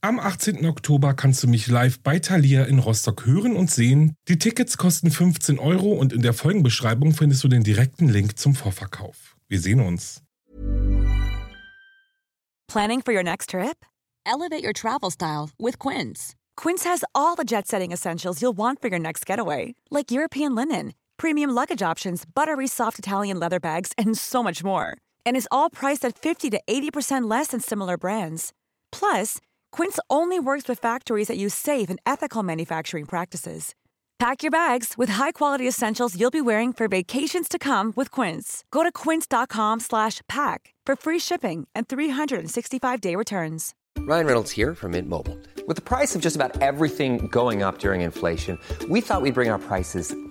Am 18. Oktober kannst du mich live bei Thalia in Rostock hören und sehen. Die Tickets kosten 15 Euro und in der Folgenbeschreibung findest du den direkten Link zum Vorverkauf. Wir sehen uns. Planning for your next trip? Elevate your travel style with Quince. Quince has all the jet setting essentials you'll want for your next getaway, like European linen, premium luggage options, buttery soft Italian leather bags, and so much more. And is all priced at 50 to 80% less than similar brands. Plus, Quince only works with factories that use safe and ethical manufacturing practices. Pack your bags with high-quality essentials you'll be wearing for vacations to come with Quince. Go to quince.com/pack for free shipping and 365-day returns. Ryan Reynolds here from Mint Mobile. With the price of just about everything going up during inflation, we thought we'd bring our prices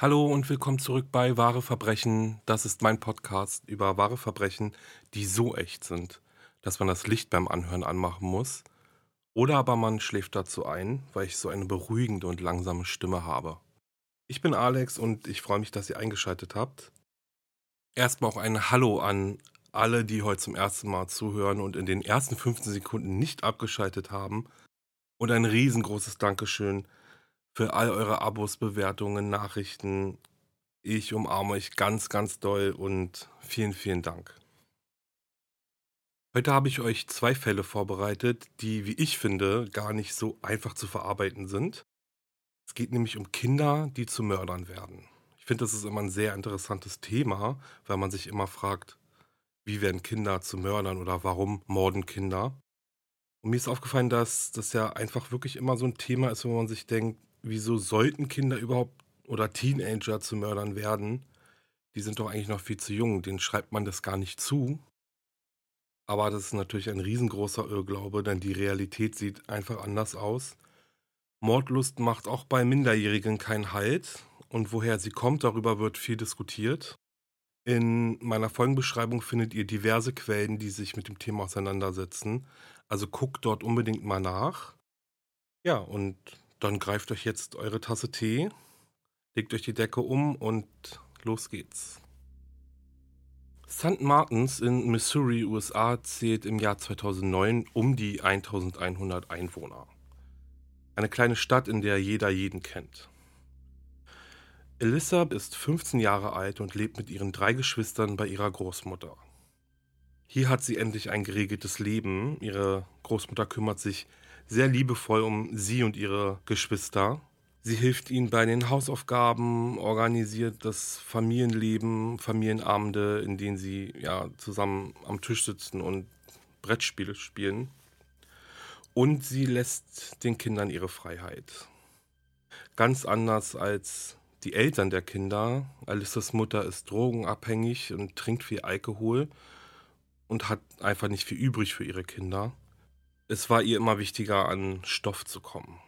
Hallo und willkommen zurück bei Wahre Verbrechen. Das ist mein Podcast über wahre Verbrechen, die so echt sind, dass man das Licht beim Anhören anmachen muss. Oder aber man schläft dazu ein, weil ich so eine beruhigende und langsame Stimme habe. Ich bin Alex und ich freue mich, dass ihr eingeschaltet habt. Erstmal auch ein Hallo an alle, die heute zum ersten Mal zuhören und in den ersten 15 Sekunden nicht abgeschaltet haben. Und ein riesengroßes Dankeschön für all eure Abos, Bewertungen, Nachrichten. Ich umarme euch ganz, ganz doll und vielen, vielen Dank. Heute habe ich euch zwei Fälle vorbereitet, die, wie ich finde, gar nicht so einfach zu verarbeiten sind. Es geht nämlich um Kinder, die zu Mördern werden. Ich finde, das ist immer ein sehr interessantes Thema, weil man sich immer fragt, wie werden Kinder zu Mördern oder warum morden Kinder? Und mir ist aufgefallen, dass das ja einfach wirklich immer so ein Thema ist, wo man sich denkt, wieso sollten Kinder überhaupt oder Teenager zu Mördern werden? Die sind doch eigentlich noch viel zu jung, denen schreibt man das gar nicht zu. Aber das ist natürlich ein riesengroßer Irrglaube, denn die Realität sieht einfach anders aus. Mordlust macht auch bei Minderjährigen keinen Halt und woher sie kommt, darüber wird viel diskutiert. In meiner Folgenbeschreibung findet ihr diverse Quellen, die sich mit dem Thema auseinandersetzen. Also guckt dort unbedingt mal nach. Ja, und dann greift euch jetzt eure Tasse Tee, legt euch die Decke um und los geht's. St. Martins in Missouri, USA zählt im Jahr 2009 um die 1100 Einwohner. Eine kleine Stadt, in der jeder jeden kennt. Elissa ist 15 Jahre alt und lebt mit ihren drei Geschwistern bei ihrer Großmutter. Hier hat sie endlich ein geregeltes Leben. Ihre Großmutter kümmert sich sehr liebevoll um sie und ihre Geschwister. Sie hilft ihnen bei den Hausaufgaben, organisiert das Familienleben, Familienabende, in denen sie ja zusammen am Tisch sitzen und Brettspiele spielen. Und sie lässt den Kindern ihre Freiheit. Ganz anders als die Eltern der Kinder. Alissas Mutter ist drogenabhängig und trinkt viel Alkohol und hat einfach nicht viel übrig für ihre Kinder. Es war ihr immer wichtiger, an Stoff zu kommen.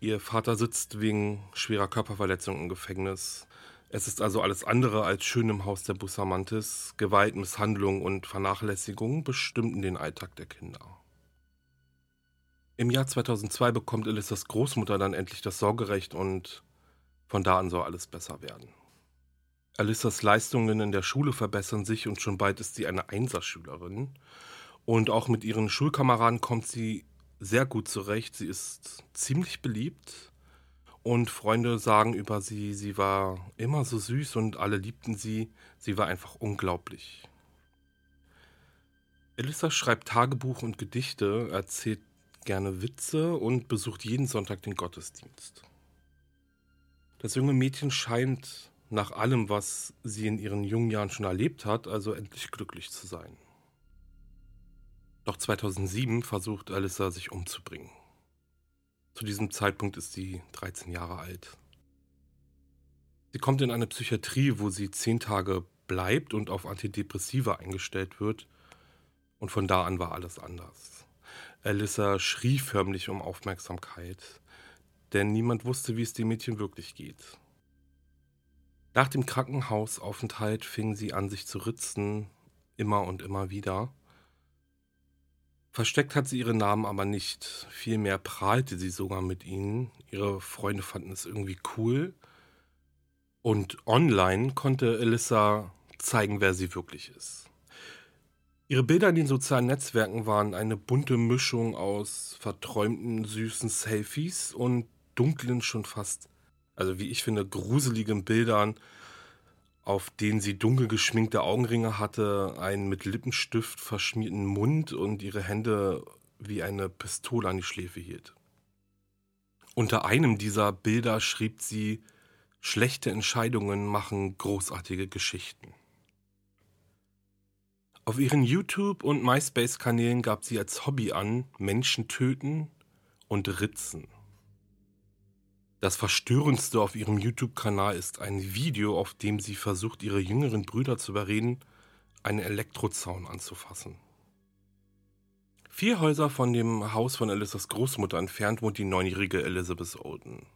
Ihr Vater sitzt wegen schwerer Körperverletzung im Gefängnis. Es ist also alles andere als schön im Haus der Busamantis. Gewalt, Misshandlung und Vernachlässigung bestimmten den Alltag der Kinder. Im Jahr 2002 bekommt Elissas Großmutter dann endlich das Sorgerecht und von da an soll alles besser werden. Alissas Leistungen in der Schule verbessern sich und schon bald ist sie eine Einserschülerin. Und auch mit ihren Schulkameraden kommt sie sehr gut zurecht. Sie ist ziemlich beliebt und Freunde sagen über sie, sie war immer so süß und alle liebten sie. Sie war einfach unglaublich. Elissa schreibt Tagebuch und Gedichte, erzählt gerne Witze und besucht jeden Sonntag den Gottesdienst. Das junge Mädchen scheint nach allem, was sie in ihren jungen Jahren schon erlebt hat, also endlich glücklich zu sein. Doch 2007 versucht Alyssa sich umzubringen. Zu diesem Zeitpunkt ist sie 13 Jahre alt. Sie kommt in eine Psychiatrie, wo sie zehn Tage bleibt und auf Antidepressiva eingestellt wird. Und von da an war alles anders. Alyssa schrie förmlich um Aufmerksamkeit, denn niemand wusste, wie es dem Mädchen wirklich geht. Nach dem Krankenhausaufenthalt fing sie an, sich zu ritzen, immer und immer wieder. Versteckt hat sie ihren Namen aber nicht. Vielmehr prahlte sie sogar mit ihnen. Ihre Freunde fanden es irgendwie cool. Und online konnte Alyssa zeigen, wer sie wirklich ist. Ihre Bilder in den sozialen Netzwerken waren eine bunte Mischung aus verträumten, süßen Selfies und dunklen, schon fast, also wie ich finde, gruseligen Bildern, auf denen sie dunkel geschminkte Augenringe hatte, einen mit Lippenstift verschmierten Mund und ihre Hände wie eine Pistole an die Schläfe hielt. Unter einem dieser Bilder schrieb sie, schlechte Entscheidungen machen großartige Geschichten. Auf ihren YouTube- und MySpace-Kanälen gab sie als Hobby an, Menschen töten und ritzen. Das Verstörendste auf ihrem YouTube-Kanal ist ein Video, auf dem sie versucht, ihre jüngeren Brüder zu überreden, einen Elektrozaun anzufassen. Vier Häuser von dem Haus von Elizabeths Großmutter entfernt wohnt die neunjährige Elizabeth Olden.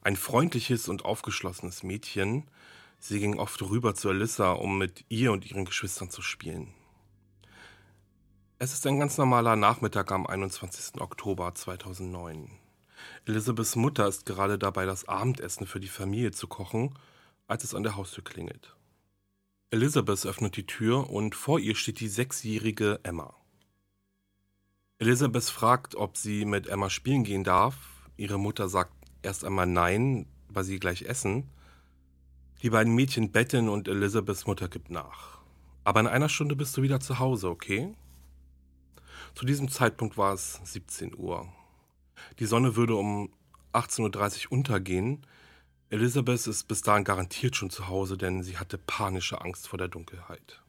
Ein freundliches und aufgeschlossenes Mädchen, Sie ging oft rüber zu Alyssa, um mit ihr und ihren Geschwistern zu spielen. Es ist ein ganz normaler Nachmittag am 21. Oktober 2009. Elizabeths Mutter ist gerade dabei, das Abendessen für die Familie zu kochen, als es an der Haustür klingelt. Elizabeth öffnet die Tür und vor ihr steht die sechsjährige Emma. Elizabeth fragt, ob sie mit Emma spielen gehen darf. Ihre Mutter sagt erst einmal nein, weil sie gleich essen. Die beiden Mädchen betteln und Elizabeths Mutter gibt nach. Aber in einer Stunde bist du wieder zu Hause, okay? Zu diesem Zeitpunkt war es 17 Uhr. Die Sonne würde um 18.30 Uhr untergehen. Elizabeth ist bis dahin garantiert schon zu Hause, denn sie hatte panische Angst vor der Dunkelheit.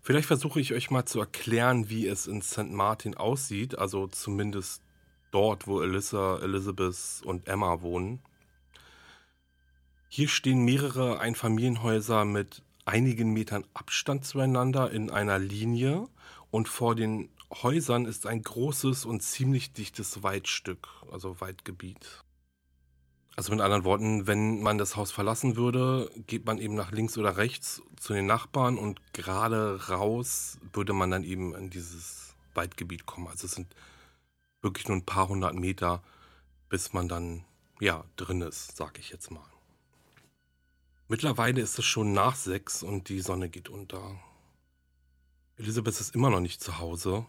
Vielleicht versuche ich euch mal zu erklären, wie es in St. Martin aussieht, also zumindest dort, wo Elissa, Elizabeth und Emma wohnen. Hier stehen mehrere Einfamilienhäuser mit einigen Metern Abstand zueinander in einer Linie und vor den Häusern ist ein großes und ziemlich dichtes Waldstück, also Waldgebiet. Also mit anderen Worten, wenn man das Haus verlassen würde, geht man eben nach links oder rechts zu den Nachbarn und gerade raus würde man dann eben in dieses Waldgebiet kommen. Also es sind wirklich nur ein paar hundert Meter, bis man dann ja drin ist, sag ich jetzt mal. Mittlerweile ist es schon nach sechs und die Sonne geht unter. Elisabeth ist immer noch nicht zu Hause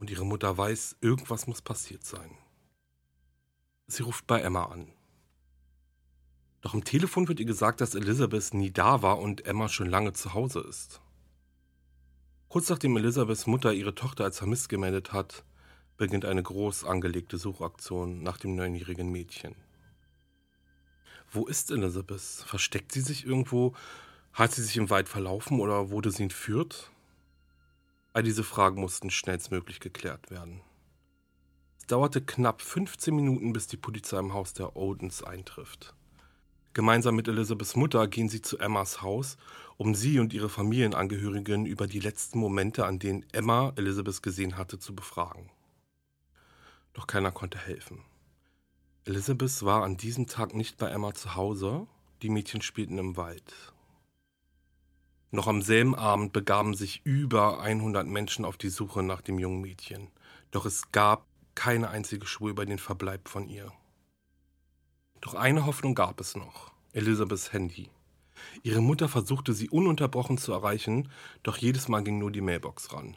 und ihre Mutter weiß, irgendwas muss passiert sein. Sie ruft bei Emma an. Doch am Telefon wird ihr gesagt, dass Elisabeth nie da war und Emma schon lange zu Hause ist. Kurz nachdem Elisabeths Mutter ihre Tochter als vermisst gemeldet hat, beginnt eine groß angelegte Suchaktion nach dem neunjährigen Mädchen. Wo ist Elisabeth? Versteckt sie sich irgendwo? Hat sie sich im Wald verlaufen oder wurde sie entführt? All diese Fragen mussten schnellstmöglich geklärt werden. Es dauerte knapp 15 Minuten, bis die Polizei im Haus der Odens eintrifft. Gemeinsam mit Elizabeths Mutter gehen sie zu Emmas Haus, um sie und ihre Familienangehörigen über die letzten Momente, an denen Emma Elizabeth gesehen hatte, zu befragen. Doch keiner konnte helfen. Elizabeth war an diesem Tag nicht bei Emma zu Hause, die Mädchen spielten im Wald. Noch am selben Abend begaben sich über 100 Menschen auf die Suche nach dem jungen Mädchen. Doch es gab keine einzige Spur über den Verbleib von ihr. Doch eine Hoffnung gab es noch: Elisabeths Handy. Ihre Mutter versuchte sie ununterbrochen zu erreichen, doch jedes Mal ging nur die Mailbox ran.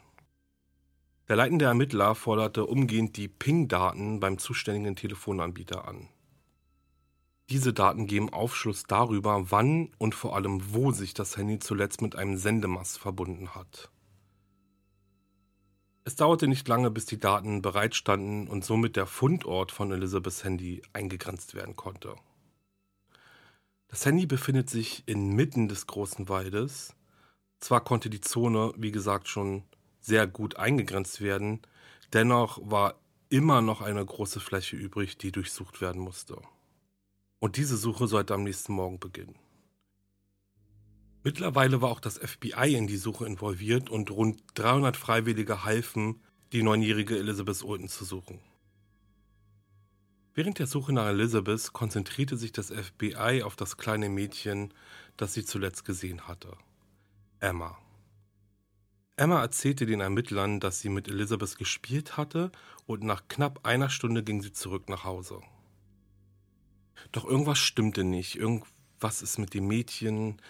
Der leitende Ermittler forderte umgehend die Ping-Daten beim zuständigen Telefonanbieter an. Diese Daten geben Aufschluss darüber, wann und vor allem wo sich das Handy zuletzt mit einem Sendemast verbunden hat. Es dauerte nicht lange, bis die Daten bereitstanden und somit der Fundort von Elizabeths Handy eingegrenzt werden konnte. Das Handy befindet sich inmitten des großen Waldes. Zwar konnte die Zone, wie gesagt, schon sehr gut eingegrenzt werden, dennoch war immer noch eine große Fläche übrig, die durchsucht werden musste. Und diese Suche sollte am nächsten Morgen beginnen. Mittlerweile war auch das FBI in die Suche involviert und rund 300 Freiwillige halfen, die neunjährige Elizabeth Olden zu suchen. Während der Suche nach Elizabeth konzentrierte sich das FBI auf das kleine Mädchen, das sie zuletzt gesehen hatte. Emma. Emma erzählte den Ermittlern, dass sie mit Elizabeth gespielt hatte und nach knapp einer Stunde ging sie zurück nach Hause. Doch irgendwas stimmte nicht, irgendwas ist mit dem Mädchen,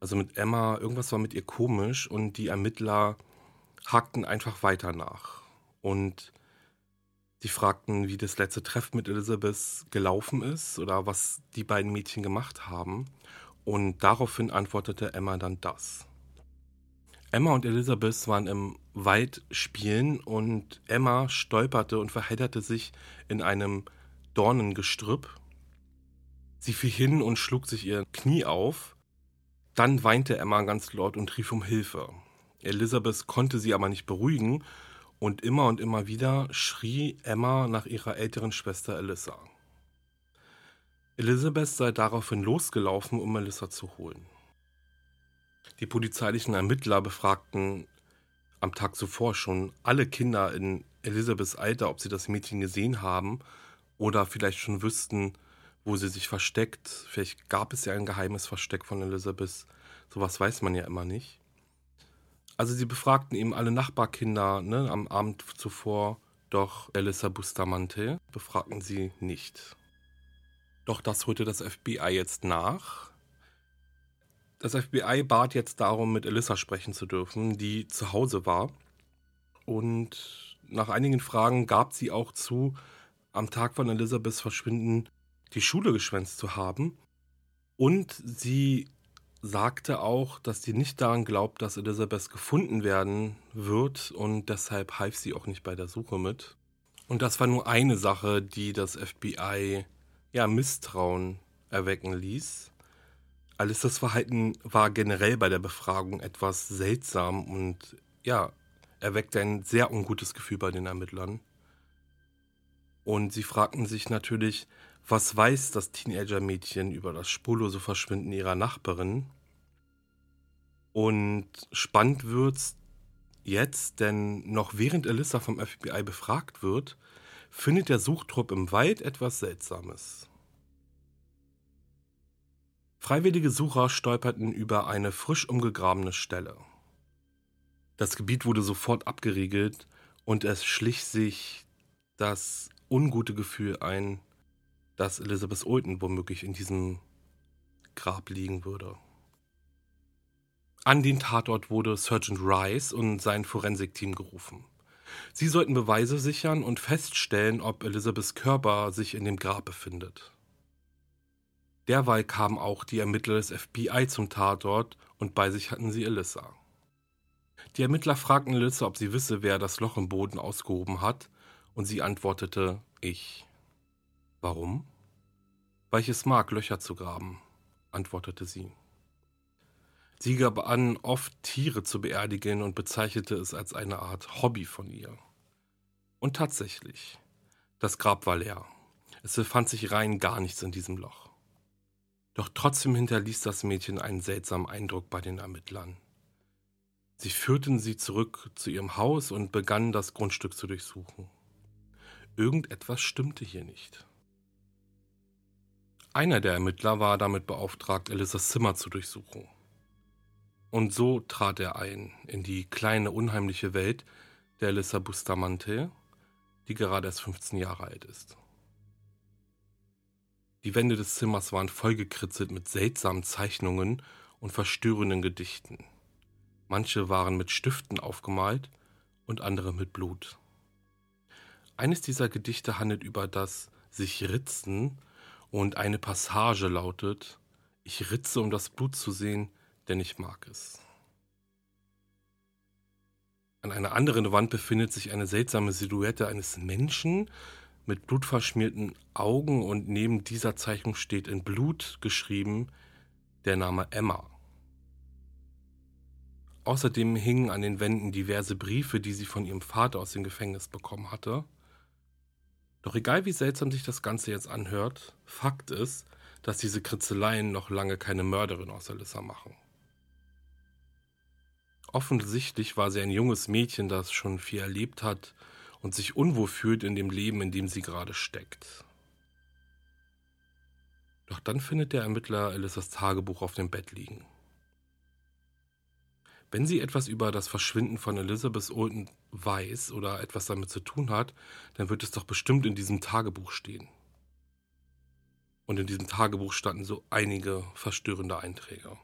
also mit Emma, irgendwas war mit ihr komisch und die Ermittler hakten einfach weiter nach. Und sie fragten, wie das letzte Treffen mit Elizabeth gelaufen ist oder was die beiden Mädchen gemacht haben. Und daraufhin antwortete Emma dann das. Emma und Elizabeth waren im Wald spielen und Emma stolperte und verhedderte sich in einem Dornengestrüpp. Sie fiel hin und schlug sich ihr Knie auf dann weinte Emma ganz laut und rief um Hilfe. Elizabeth konnte sie aber nicht beruhigen und immer und immer wieder schrie Emma nach ihrer älteren Schwester Elissa. Elizabeth sei daraufhin losgelaufen, um Melissa zu holen. Die polizeilichen Ermittler befragten am Tag zuvor schon alle Kinder in Elizabeths Alter, ob sie das Mädchen gesehen haben oder vielleicht schon wüssten, wo sie sich versteckt. Vielleicht gab es ja ein geheimes Versteck von Elizabeth. Sowas weiß man ja immer nicht. Also sie befragten eben alle Nachbarkinder ne, am Abend zuvor, doch Elisa Bustamante befragten sie nicht. Doch das holte das FBI jetzt nach. Das FBI bat jetzt darum, mit Elissa sprechen zu dürfen, die zu Hause war. Und nach einigen Fragen gab sie auch zu, am Tag von Elizabeths Verschwinden die Schule geschwänzt zu haben. Und sie sagte auch, dass sie nicht daran glaubt, dass Elizabeth gefunden werden wird und deshalb half sie auch nicht bei der Suche mit. Und das war nur eine Sache, die das FBI ja Misstrauen erwecken ließ. Alissas Verhalten war generell bei der Befragung etwas seltsam und ja, erweckte ein sehr ungutes Gefühl bei den Ermittlern. Und sie fragten sich natürlich, was weiß das Teenager-Mädchen über das spurlose Verschwinden ihrer Nachbarin? Und spannend wird's jetzt, denn noch während Alyssa vom FBI befragt wird, findet der Suchtrupp im Wald etwas Seltsames. Freiwillige Sucher stolperten über eine frisch umgegrabene Stelle. Das Gebiet wurde sofort abgeriegelt und es schlich sich das ungute Gefühl ein, dass Elizabeth Olden womöglich in diesem Grab liegen würde. An den Tatort wurde Sergeant Rice und sein Forensikteam gerufen. Sie sollten Beweise sichern und feststellen, ob Elizabeths Körper sich in dem Grab befindet. Derweil kamen auch die Ermittler des FBI zum Tatort und bei sich hatten sie Elissa. Die Ermittler fragten Elissa, ob sie wisse, wer das Loch im Boden ausgehoben hat, und sie antwortete, ich. Warum? Weil ich es mag, Löcher zu graben, antwortete sie. Sie gab an, oft Tiere zu beerdigen und bezeichnete es als eine Art Hobby von ihr. Und tatsächlich, das Grab war leer. Es befand sich rein gar nichts in diesem Loch. Doch trotzdem hinterließ das Mädchen einen seltsamen Eindruck bei den Ermittlern. Sie führten sie zurück zu ihrem Haus und begannen das Grundstück zu durchsuchen. Irgendetwas stimmte hier nicht. Einer der Ermittler war damit beauftragt, Elissas Zimmer zu durchsuchen. Und so trat er ein in die kleine, unheimliche Welt der Elissa Bustamante, die gerade erst 15 Jahre alt ist. Die Wände des Zimmers waren vollgekritzelt mit seltsamen Zeichnungen und verstörenden Gedichten. Manche waren mit Stiften aufgemalt und andere mit Blut. Eines dieser Gedichte handelt über das sich ritzen und eine Passage lautet, ich ritze, um das Blut zu sehen, denn ich mag es. An einer anderen Wand befindet sich eine seltsame Silhouette eines Menschen mit blutverschmierten Augen und neben dieser Zeichnung steht in Blut geschrieben der Name Emma. Außerdem hingen an den Wänden diverse Briefe, die sie von ihrem Vater aus dem Gefängnis bekommen hatte. Doch egal wie seltsam sich das Ganze jetzt anhört, Fakt ist, dass diese Kritzeleien noch lange keine Mörderin aus Alyssa machen. Offensichtlich war sie ein junges Mädchen, das schon viel erlebt hat und sich unwohl fühlt in dem Leben, in dem sie gerade steckt. Doch dann findet der Ermittler Alissas Tagebuch auf dem Bett liegen. Wenn sie etwas über das Verschwinden von Elizabeth Olden weiß oder etwas damit zu tun hat, dann wird es doch bestimmt in diesem Tagebuch stehen. Und in diesem Tagebuch standen so einige verstörende Einträge.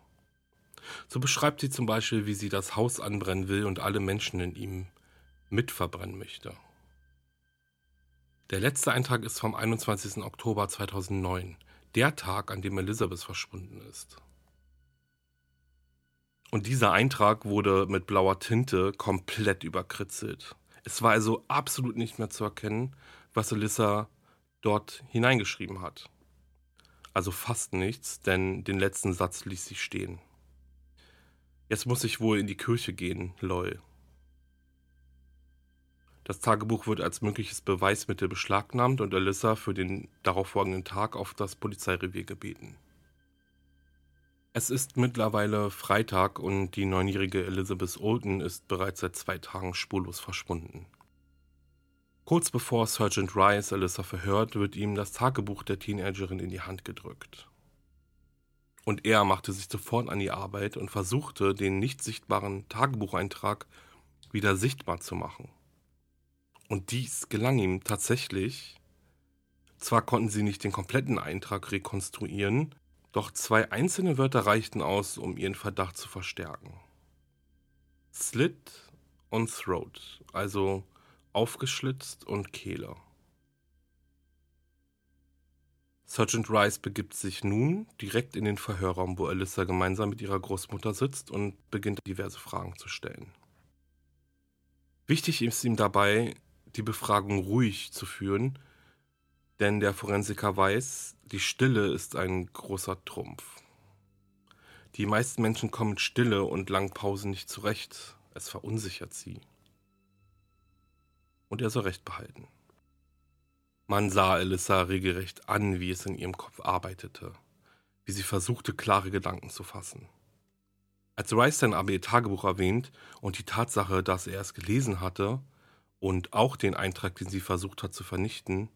So beschreibt sie zum Beispiel, wie sie das Haus anbrennen will und alle Menschen in ihm mitverbrennen möchte. Der letzte Eintrag ist vom 21. Oktober 2009, der Tag, an dem Elizabeth verschwunden ist. Und dieser Eintrag wurde mit blauer Tinte komplett überkritzelt. Es war also absolut nicht mehr zu erkennen, was Alyssa dort hineingeschrieben hat. Also fast nichts, denn den letzten Satz ließ sie stehen. Jetzt muss ich wohl in die Kirche gehen, lol. Das Tagebuch wird als mögliches Beweismittel beschlagnahmt und Alyssa für den darauffolgenden Tag auf das Polizeirevier gebeten. Es ist mittlerweile Freitag und die neunjährige Elizabeth Olden ist bereits seit zwei Tagen spurlos verschwunden. Kurz bevor Sergeant Rice Alyssa verhört, wird ihm das Tagebuch der Teenagerin in die Hand gedrückt. Und er machte sich sofort an die Arbeit und versuchte, den nicht sichtbaren Tagebucheintrag wieder sichtbar zu machen. Und dies gelang ihm tatsächlich. Zwar konnten sie nicht den kompletten Eintrag rekonstruieren, doch zwei einzelne Wörter reichten aus, um ihren Verdacht zu verstärken. Slit und Throat, also aufgeschlitzt und Kehle. Sergeant Rice begibt sich nun direkt in den Verhörraum, wo Alyssa gemeinsam mit ihrer Großmutter sitzt und beginnt diverse Fragen zu stellen. Wichtig ist ihm dabei, die Befragung ruhig zu führen, denn der Forensiker weiß, die Stille ist ein großer Trumpf. Die meisten Menschen kommen mit Stille und langen Pausen nicht zurecht. Es verunsichert sie. Und er soll Recht behalten. Man sah Alyssa regelrecht an, wie es in ihrem Kopf arbeitete, wie sie versuchte, klare Gedanken zu fassen. Als Rice sein AB-Tagebuch erwähnt und die Tatsache, dass er es gelesen hatte und auch den Eintrag, den sie versucht hat zu vernichten,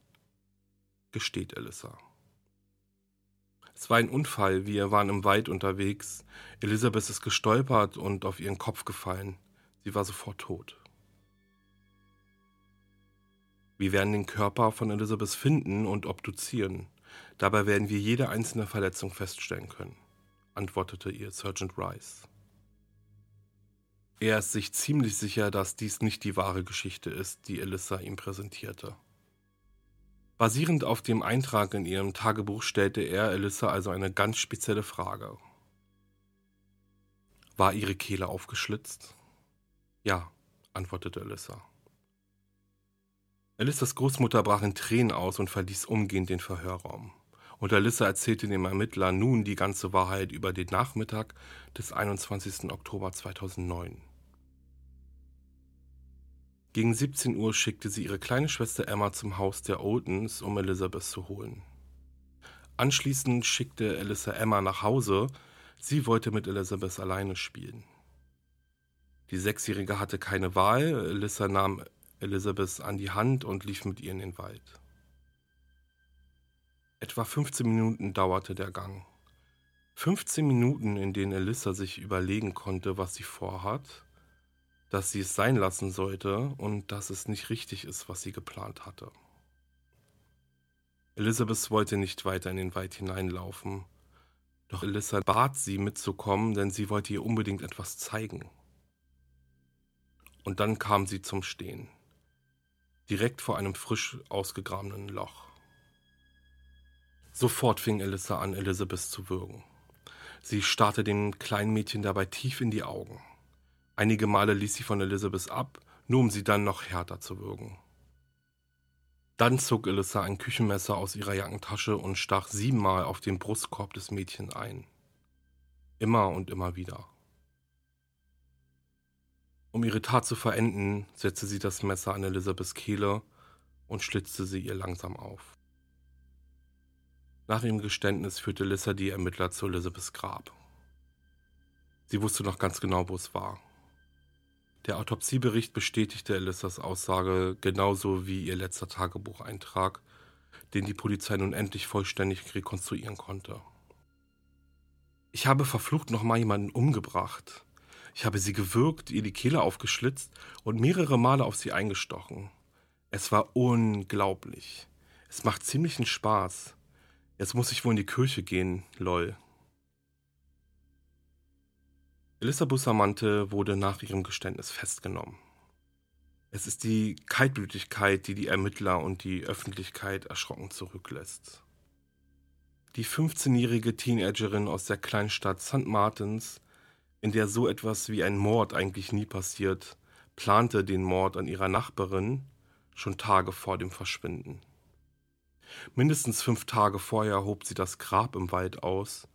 gesteht Alyssa. Es war ein Unfall, wir waren im Wald unterwegs. Elisabeth ist gestolpert und auf ihren Kopf gefallen. Sie war sofort tot. Wir werden den Körper von Elisabeth finden und obduzieren. Dabei werden wir jede einzelne Verletzung feststellen können, antwortete ihr Sergeant Rice. Er ist sich ziemlich sicher, dass dies nicht die wahre Geschichte ist, die Elissa ihm präsentierte. Basierend auf dem Eintrag in ihrem Tagebuch stellte er Elissa also eine ganz spezielle Frage. War ihre Kehle aufgeschlitzt? Ja, antwortete Elissa. Alissas Großmutter brach in Tränen aus und verließ umgehend den Verhörraum. Und Alissa erzählte dem Ermittler nun die ganze Wahrheit über den Nachmittag des 21. Oktober 2009. Gegen 17 Uhr schickte sie ihre kleine Schwester Emma zum Haus der Oltons, um Elizabeth zu holen. Anschließend schickte Alyssa Emma nach Hause, sie wollte mit Elizabeth alleine spielen. Die Sechsjährige hatte keine Wahl, Alyssa nahm Elizabeth an die Hand und lief mit ihr in den Wald. Etwa 15 Minuten dauerte der Gang. 15 Minuten, in denen Elissa sich überlegen konnte, was sie vorhat, dass sie es sein lassen sollte und dass es nicht richtig ist, was sie geplant hatte. Elizabeth wollte nicht weiter in den Wald hineinlaufen, doch Elissa bat sie mitzukommen, denn sie wollte ihr unbedingt etwas zeigen. Und dann kam sie zum Stehen direkt vor einem frisch ausgegrabenen Loch. Sofort fing Elissa an, Elizabeth zu würgen. Sie starrte dem kleinen Mädchen dabei tief in die Augen. Einige Male ließ sie von Elizabeth ab, nur um sie dann noch härter zu würgen. Dann zog Elissa ein Küchenmesser aus ihrer Jackentasche und stach siebenmal auf den Brustkorb des Mädchens ein. Immer und immer wieder. Um ihre Tat zu verenden, setzte sie das Messer an Elisabeths Kehle und schlitzte sie ihr langsam auf. Nach ihrem Geständnis führte Lissa die Ermittler zu Elisabeths Grab. Sie wusste noch ganz genau, wo es war. Der Autopsiebericht bestätigte Elissas Aussage genauso wie ihr letzter Tagebucheintrag, den die Polizei nun endlich vollständig rekonstruieren konnte. Ich habe verflucht nochmal jemanden umgebracht. Ich habe sie gewürgt, ihr die Kehle aufgeschlitzt und mehrere Male auf sie eingestochen. Es war unglaublich. Es macht ziemlichen Spaß. Jetzt muss ich wohl in die Kirche gehen, lol. Elissa Bustamante wurde nach ihrem Geständnis festgenommen. Es ist die Kaltblütigkeit, die die Ermittler und die Öffentlichkeit erschrocken zurücklässt. Die 15-jährige Teenagerin aus der Kleinstadt St. Martins, in der so etwas wie ein Mord eigentlich nie passiert, plante den Mord an ihrer Nachbarin schon Tage vor dem Verschwinden. Mindestens fünf Tage vorher hob sie das Grab im Wald aus.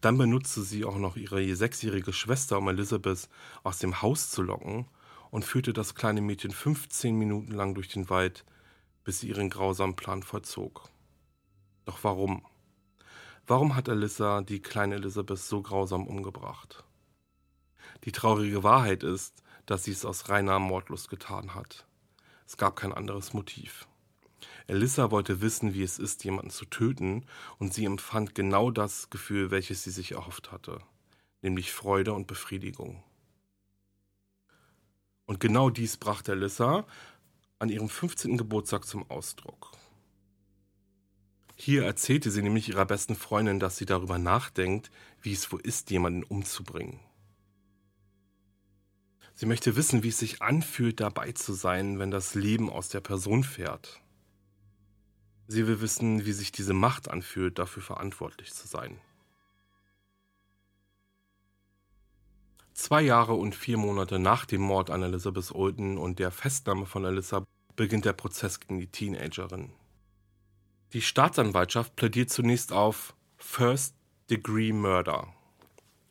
Dann benutzte sie auch noch ihre sechsjährige Schwester, um Elizabeth aus dem Haus zu locken und führte das kleine Mädchen 15 Minuten lang durch den Wald, bis sie ihren grausamen Plan vollzog. Doch warum? Warum hat Alyssa die kleine Elizabeth so grausam umgebracht? Die traurige Wahrheit ist, dass sie es aus reiner Mordlust getan hat. Es gab kein anderes Motiv. Alyssa wollte wissen, wie es ist, jemanden zu töten, und sie empfand genau das Gefühl, welches sie sich erhofft hatte, nämlich Freude und Befriedigung. Und genau dies brachte Alyssa an ihrem 15. Geburtstag zum Ausdruck. Hier erzählte sie nämlich ihrer besten Freundin, dass sie darüber nachdenkt, wie es wohl ist, jemanden umzubringen. Sie möchte wissen, wie es sich anfühlt, dabei zu sein, wenn das Leben aus der Person fährt. Sie will wissen, wie sich diese Macht anfühlt, dafür verantwortlich zu sein. Zwei Jahre und vier Monate nach dem Mord an Elizabeth Olden und der Festnahme von Alyssa beginnt der Prozess gegen die Teenagerin. Die Staatsanwaltschaft plädiert zunächst auf First Degree Murder.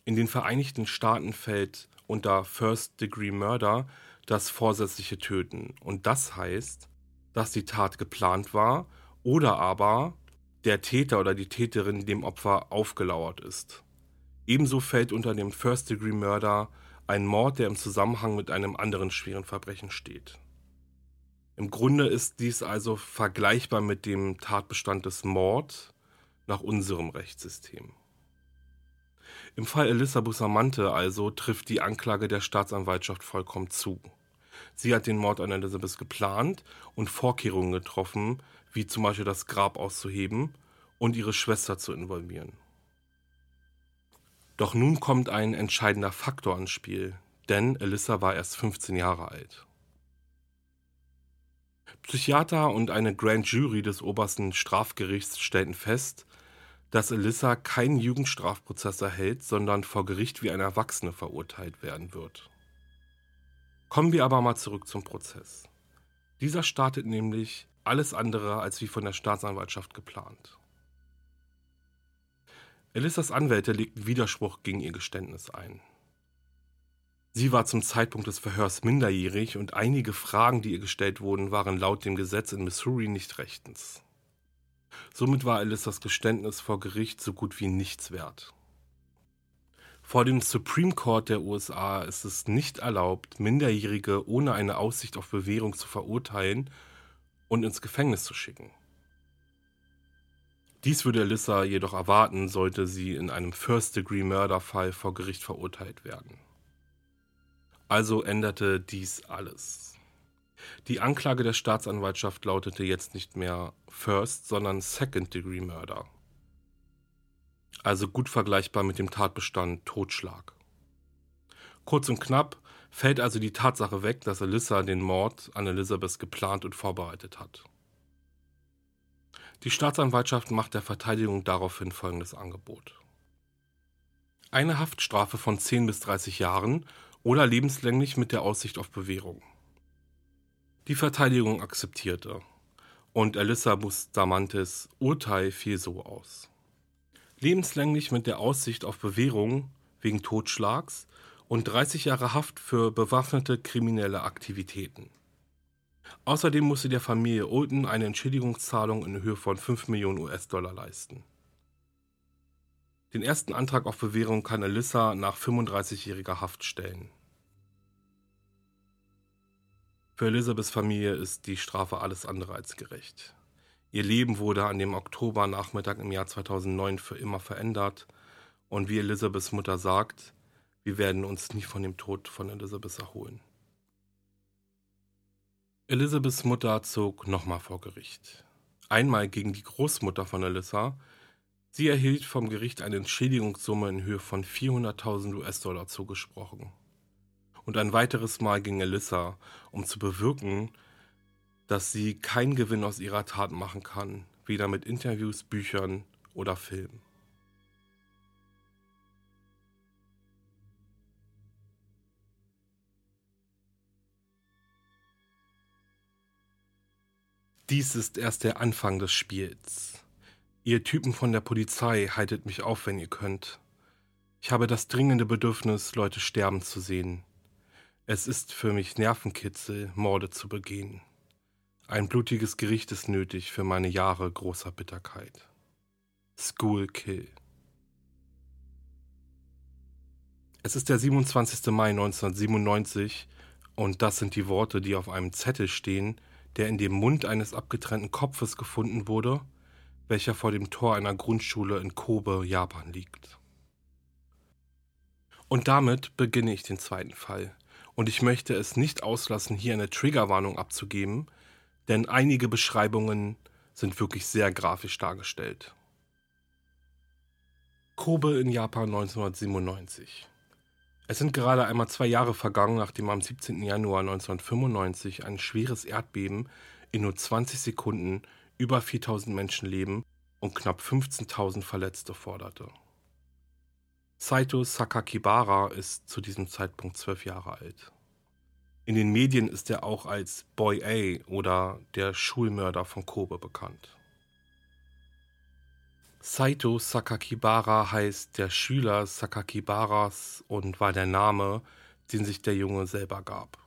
In den Vereinigten Staaten fällt unter First Degree Murder das vorsätzliche Töten. Und das heißt, dass die Tat geplant war oder aber der Täter oder die Täterin dem Opfer aufgelauert ist. Ebenso fällt unter dem First-Degree Murder ein Mord, der im Zusammenhang mit einem anderen schweren Verbrechen steht. Im Grunde ist dies also vergleichbar mit dem Tatbestand des Mord nach unserem Rechtssystem. Im Fall Elissa Bustamante also trifft die Anklage der Staatsanwaltschaft vollkommen zu. Sie hat den Mord an Elizabeth geplant und Vorkehrungen getroffen, wie zum Beispiel das Grab auszuheben und ihre Schwester zu involvieren. Doch nun kommt ein entscheidender Faktor ans Spiel, denn Elissa war erst 15 Jahre alt. Psychiater und eine Grand Jury des obersten Strafgerichts stellten fest, dass Elissa keinen Jugendstrafprozess erhält, sondern vor Gericht wie eine Erwachsene verurteilt werden wird. Kommen wir aber mal zurück zum Prozess. Dieser startet nämlich alles andere als wie von der Staatsanwaltschaft geplant. Elissas Anwälte legten Widerspruch gegen ihr Geständnis ein. Sie war zum Zeitpunkt des Verhörs minderjährig und einige Fragen, die ihr gestellt wurden, waren laut dem Gesetz in Missouri nicht rechtens. Somit war Elissas Geständnis vor Gericht so gut wie nichts wert. Vor dem Supreme Court der USA ist es nicht erlaubt, Minderjährige ohne eine Aussicht auf Bewährung zu verurteilen und ins Gefängnis zu schicken. Dies würde Alyssa jedoch erwarten, sollte sie in einem First-Degree-Murder-Fall vor Gericht verurteilt werden. Also änderte dies alles. Die Anklage der Staatsanwaltschaft lautete jetzt nicht mehr First, sondern Second-Degree Murder. Also gut vergleichbar mit dem Tatbestand Totschlag. Kurz und knapp, fällt also die Tatsache weg, dass Alyssa den Mord an Elizabeth geplant und vorbereitet hat. Die Staatsanwaltschaft macht der Verteidigung daraufhin folgendes Angebot. Eine Haftstrafe von 10 bis 30 Jahren oder lebenslänglich mit der Aussicht auf Bewährung. Die Verteidigung akzeptierte und Alyssa Bustamantes Urteil fiel so aus. Lebenslänglich mit der Aussicht auf Bewährung wegen Totschlags und 30 Jahre Haft für bewaffnete kriminelle Aktivitäten. Außerdem musste der Familie Olden eine Entschädigungszahlung in Höhe von 5 Millionen US-Dollar leisten. Den ersten Antrag auf Bewährung kann Alyssa nach 35-jähriger Haft stellen. Für Elizabeths Familie ist die Strafe alles andere als gerecht. Ihr Leben wurde an dem Oktobernachmittag im Jahr 2009 für immer verändert und wie Elizabeths Mutter sagt, wir werden uns nie von dem Tod von Elizabeth erholen. Elizabeths Mutter zog nochmal vor Gericht. Einmal gegen die Großmutter von Alyssa. Sie erhielt vom Gericht eine Entschädigungssumme in Höhe von 400.000 US-Dollar zugesprochen. Und ein weiteres Mal gegen Alyssa, um zu bewirken, dass sie keinen Gewinn aus ihrer Tat machen kann, weder mit Interviews, Büchern oder Filmen. Dies ist erst der Anfang des Spiels. Ihr Typen von der Polizei haltet mich auf, wenn ihr könnt. Ich habe das dringende Bedürfnis, Leute sterben zu sehen. Es ist für mich Nervenkitzel, Morde zu begehen. Ein blutiges Gericht ist nötig für meine Jahre großer Bitterkeit. School Kill. Es ist der 27. Mai 1997 und das sind die Worte, die auf einem Zettel stehen, der in dem Mund eines abgetrennten Kopfes gefunden wurde, welcher vor dem Tor einer Grundschule in Kobe, Japan liegt. Und damit beginne ich den zweiten Fall. Und ich möchte es nicht auslassen, hier eine Triggerwarnung abzugeben, denn einige Beschreibungen sind wirklich sehr grafisch dargestellt. Kobe in Japan 1997. Es sind gerade einmal zwei Jahre vergangen, nachdem am 17. Januar 1995 ein schweres Erdbeben in nur 20 Sekunden über 4000 Menschenleben und knapp 15.000 Verletzte forderte. Saito Sakakibara ist zu diesem Zeitpunkt zwölf Jahre alt. In den Medien ist er auch als Boy A oder der Schulmörder von Kobe bekannt. Saito Sakakibara heißt der Schüler Sakakibaras und war der Name, den sich der Junge selber gab.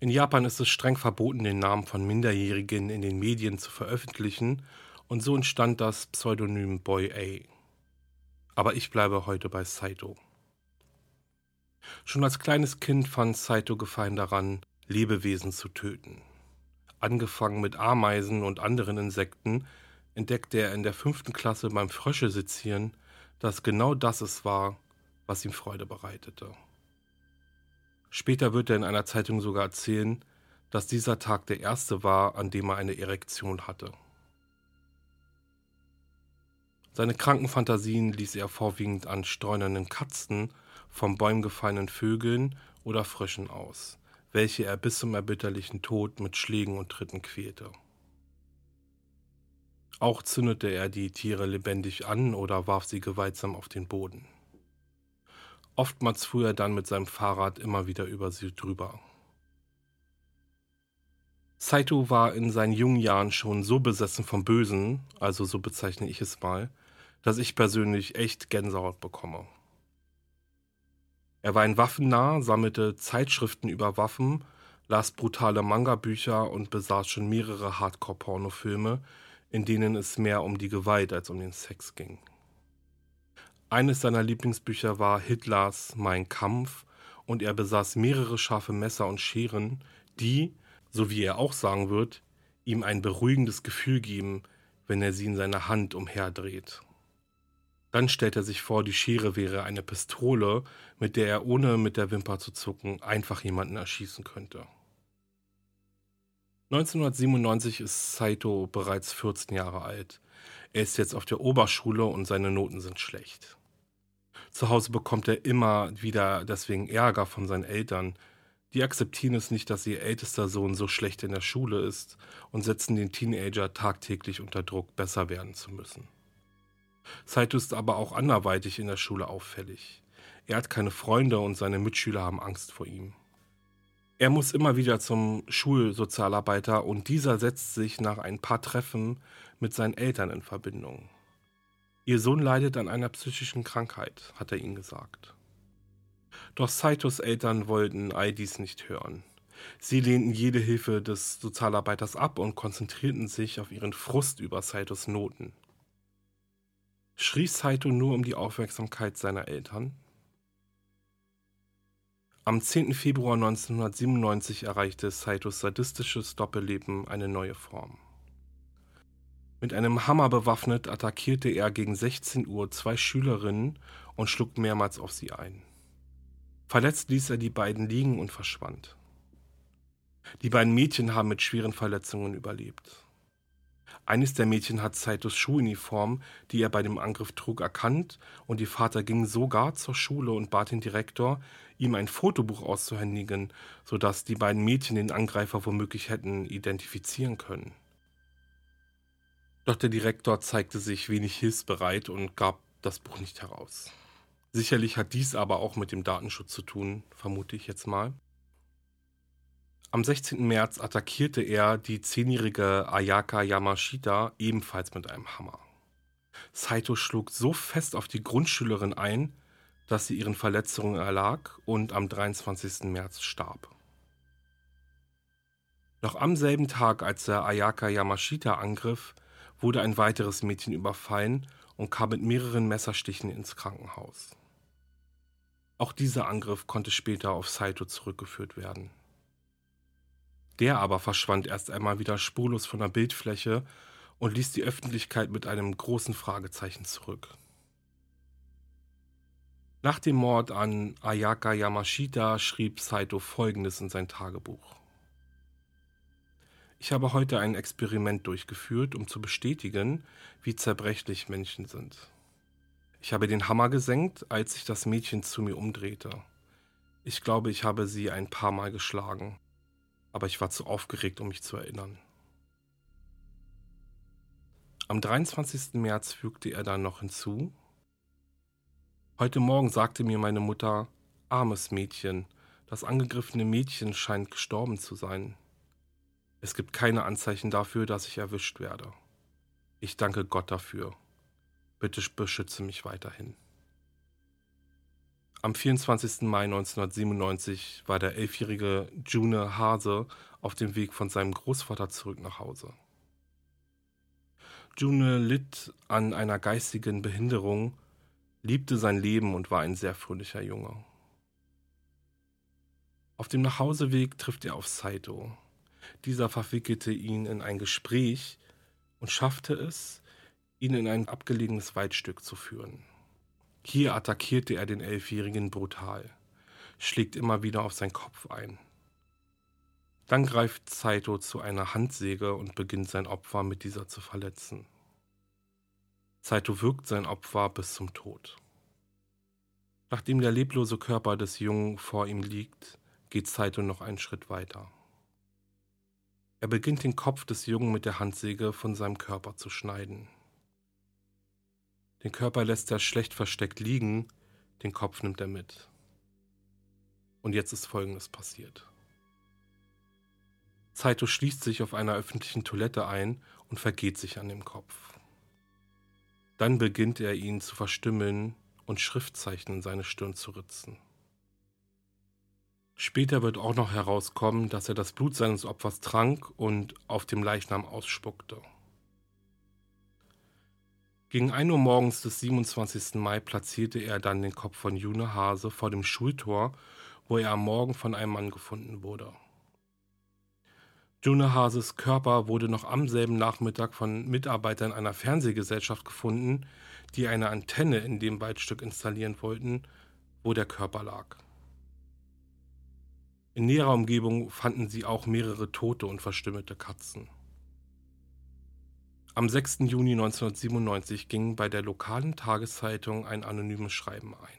In Japan ist es streng verboten, den Namen von Minderjährigen in den Medien zu veröffentlichen, und so entstand das Pseudonym Boy A. Aber ich bleibe heute bei Saito. Schon als kleines Kind fand Saito Gefallen daran, Lebewesen zu töten. Angefangen mit Ameisen und anderen Insekten, entdeckte er in der fünften Klasse beim Frösche sezieren, dass genau das es war, was ihm Freude bereitete. Später wird er in einer Zeitung sogar erzählen, dass dieser Tag der erste war, an dem er eine Erektion hatte. Seine kranken Fantasien ließ er vorwiegend an streunenden Katzen, vom Bäumen gefallenen Vögeln oder Fröschen aus, welche er bis zum erbitterlichen Tod mit Schlägen und Tritten quälte. Auch zündete er die Tiere lebendig an oder warf sie gewaltsam auf den Boden. Oftmals fuhr er dann mit seinem Fahrrad immer wieder über sie drüber. Saito war in seinen jungen Jahren schon so besessen vom Bösen, also so bezeichne ich es mal, dass ich persönlich echt Gänsehaut bekomme. Er war ein Waffennah, sammelte Zeitschriften über Waffen, las brutale Manga-Bücher und besaß schon mehrere Hardcore-Pornofilme, in denen es mehr um die Gewalt als um den Sex ging. Eines seiner Lieblingsbücher war Hitlers Mein Kampf und er besaß mehrere scharfe Messer und Scheren, die, so wie er auch sagen wird, ihm ein beruhigendes Gefühl geben, wenn er sie in seiner Hand umherdreht. Dann stellt er sich vor, die Schere wäre eine Pistole, mit der er ohne mit der Wimper zu zucken einfach jemanden erschießen könnte. 1997 ist Saito bereits 14 Jahre alt. Er ist jetzt auf der Oberschule und seine Noten sind schlecht. Zu Hause bekommt er immer wieder deswegen Ärger von seinen Eltern. Die akzeptieren es nicht, dass ihr ältester Sohn so schlecht in der Schule ist und setzen den Teenager tagtäglich unter Druck, besser werden zu müssen. Saito ist aber auch anderweitig in der Schule auffällig. Er hat keine Freunde und seine Mitschüler haben Angst vor ihm. Er muss immer wieder zum Schulsozialarbeiter und dieser setzt sich nach ein paar Treffen mit seinen Eltern in Verbindung. Ihr Sohn leidet an einer psychischen Krankheit, hat er ihnen gesagt. Doch Saitos Eltern wollten all dies nicht hören. Sie lehnten jede Hilfe des Sozialarbeiters ab und konzentrierten sich auf ihren Frust über Saitos Noten. Schrie Saito nur um die Aufmerksamkeit seiner Eltern? Am 10. Februar 1997 erreichte Saitos sadistisches Doppelleben eine neue Form. Mit einem Hammer bewaffnet attackierte er gegen 16 Uhr zwei Schülerinnen und schlug mehrmals auf sie ein. Verletzt ließ er die beiden liegen und verschwand. Die beiden Mädchen haben mit schweren Verletzungen überlebt. Eines der Mädchen hat Saitos Schuluniform, die er bei dem Angriff trug, erkannt und ihr Vater ging sogar zur Schule und bat den Direktor, ihm ein Fotobuch auszuhändigen, sodass die beiden Mädchen den Angreifer womöglich hätten identifizieren können. Doch der Direktor zeigte sich wenig hilfsbereit und gab das Buch nicht heraus. Sicherlich hat dies aber auch mit dem Datenschutz zu tun, vermute ich jetzt mal. Am 16. März attackierte er die zehnjährige Ayaka Yamashita ebenfalls mit einem Hammer. Saito schlug so fest auf die Grundschülerin ein, dass sie ihren Verletzungen erlag und am 23. März starb. Noch am selben Tag, als er Ayaka Yamashita angriff, wurde ein weiteres Mädchen überfallen und kam mit mehreren Messerstichen ins Krankenhaus. Auch dieser Angriff konnte später auf Saito zurückgeführt werden. Der aber verschwand erst einmal wieder spurlos von der Bildfläche und ließ die Öffentlichkeit mit einem großen Fragezeichen zurück. Nach dem Mord an Ayaka Yamashita schrieb Saito folgendes in sein Tagebuch. Ich habe heute ein Experiment durchgeführt, um zu bestätigen, wie zerbrechlich Menschen sind. Ich habe den Hammer gesenkt, als sich das Mädchen zu mir umdrehte. Ich glaube, ich habe sie ein paar Mal geschlagen aber ich war zu aufgeregt, um mich zu erinnern. Am 23. März fügte er dann noch hinzu, Heute Morgen sagte mir meine Mutter, armes Mädchen, das angegriffene Mädchen scheint gestorben zu sein. Es gibt keine Anzeichen dafür, dass ich erwischt werde. Ich danke Gott dafür. Bitte beschütze mich weiterhin. Am 24. Mai 1997 war der elfjährige June Hase auf dem Weg von seinem Großvater zurück nach Hause. June litt an einer geistigen Behinderung, liebte sein Leben und war ein sehr fröhlicher Junge. Auf dem Nachhauseweg trifft er auf Saito. Dieser verwickelte ihn in ein Gespräch und schaffte es, ihn in ein abgelegenes Waldstück zu führen. Hier attackierte er den Elfjährigen brutal, schlägt immer wieder auf seinen Kopf ein. Dann greift Saito zu einer Handsäge und beginnt sein Opfer mit dieser zu verletzen. Saito wirkt sein Opfer bis zum Tod. Nachdem der leblose Körper des Jungen vor ihm liegt, geht Saito noch einen Schritt weiter. Er beginnt den Kopf des Jungen mit der Handsäge von seinem Körper zu schneiden. Den Körper lässt er schlecht versteckt liegen, den Kopf nimmt er mit. Und jetzt ist Folgendes passiert. Saito schließt sich auf einer öffentlichen Toilette ein und vergeht sich an dem Kopf. Dann beginnt er ihn zu verstümmeln und Schriftzeichen in seine Stirn zu ritzen. Später wird auch noch herauskommen, dass er das Blut seines Opfers trank und auf dem Leichnam ausspuckte. Gegen 1 Uhr morgens des 27. Mai platzierte er dann den Kopf von June Hase vor dem Schultor, wo er am Morgen von einem Mann gefunden wurde. June Hases Körper wurde noch am selben Nachmittag von Mitarbeitern einer Fernsehgesellschaft gefunden, die eine Antenne in dem Waldstück installieren wollten, wo der Körper lag. In näherer Umgebung fanden sie auch mehrere tote und verstümmelte Katzen. Am 6. Juni 1997 ging bei der lokalen Tageszeitung ein anonymes Schreiben ein.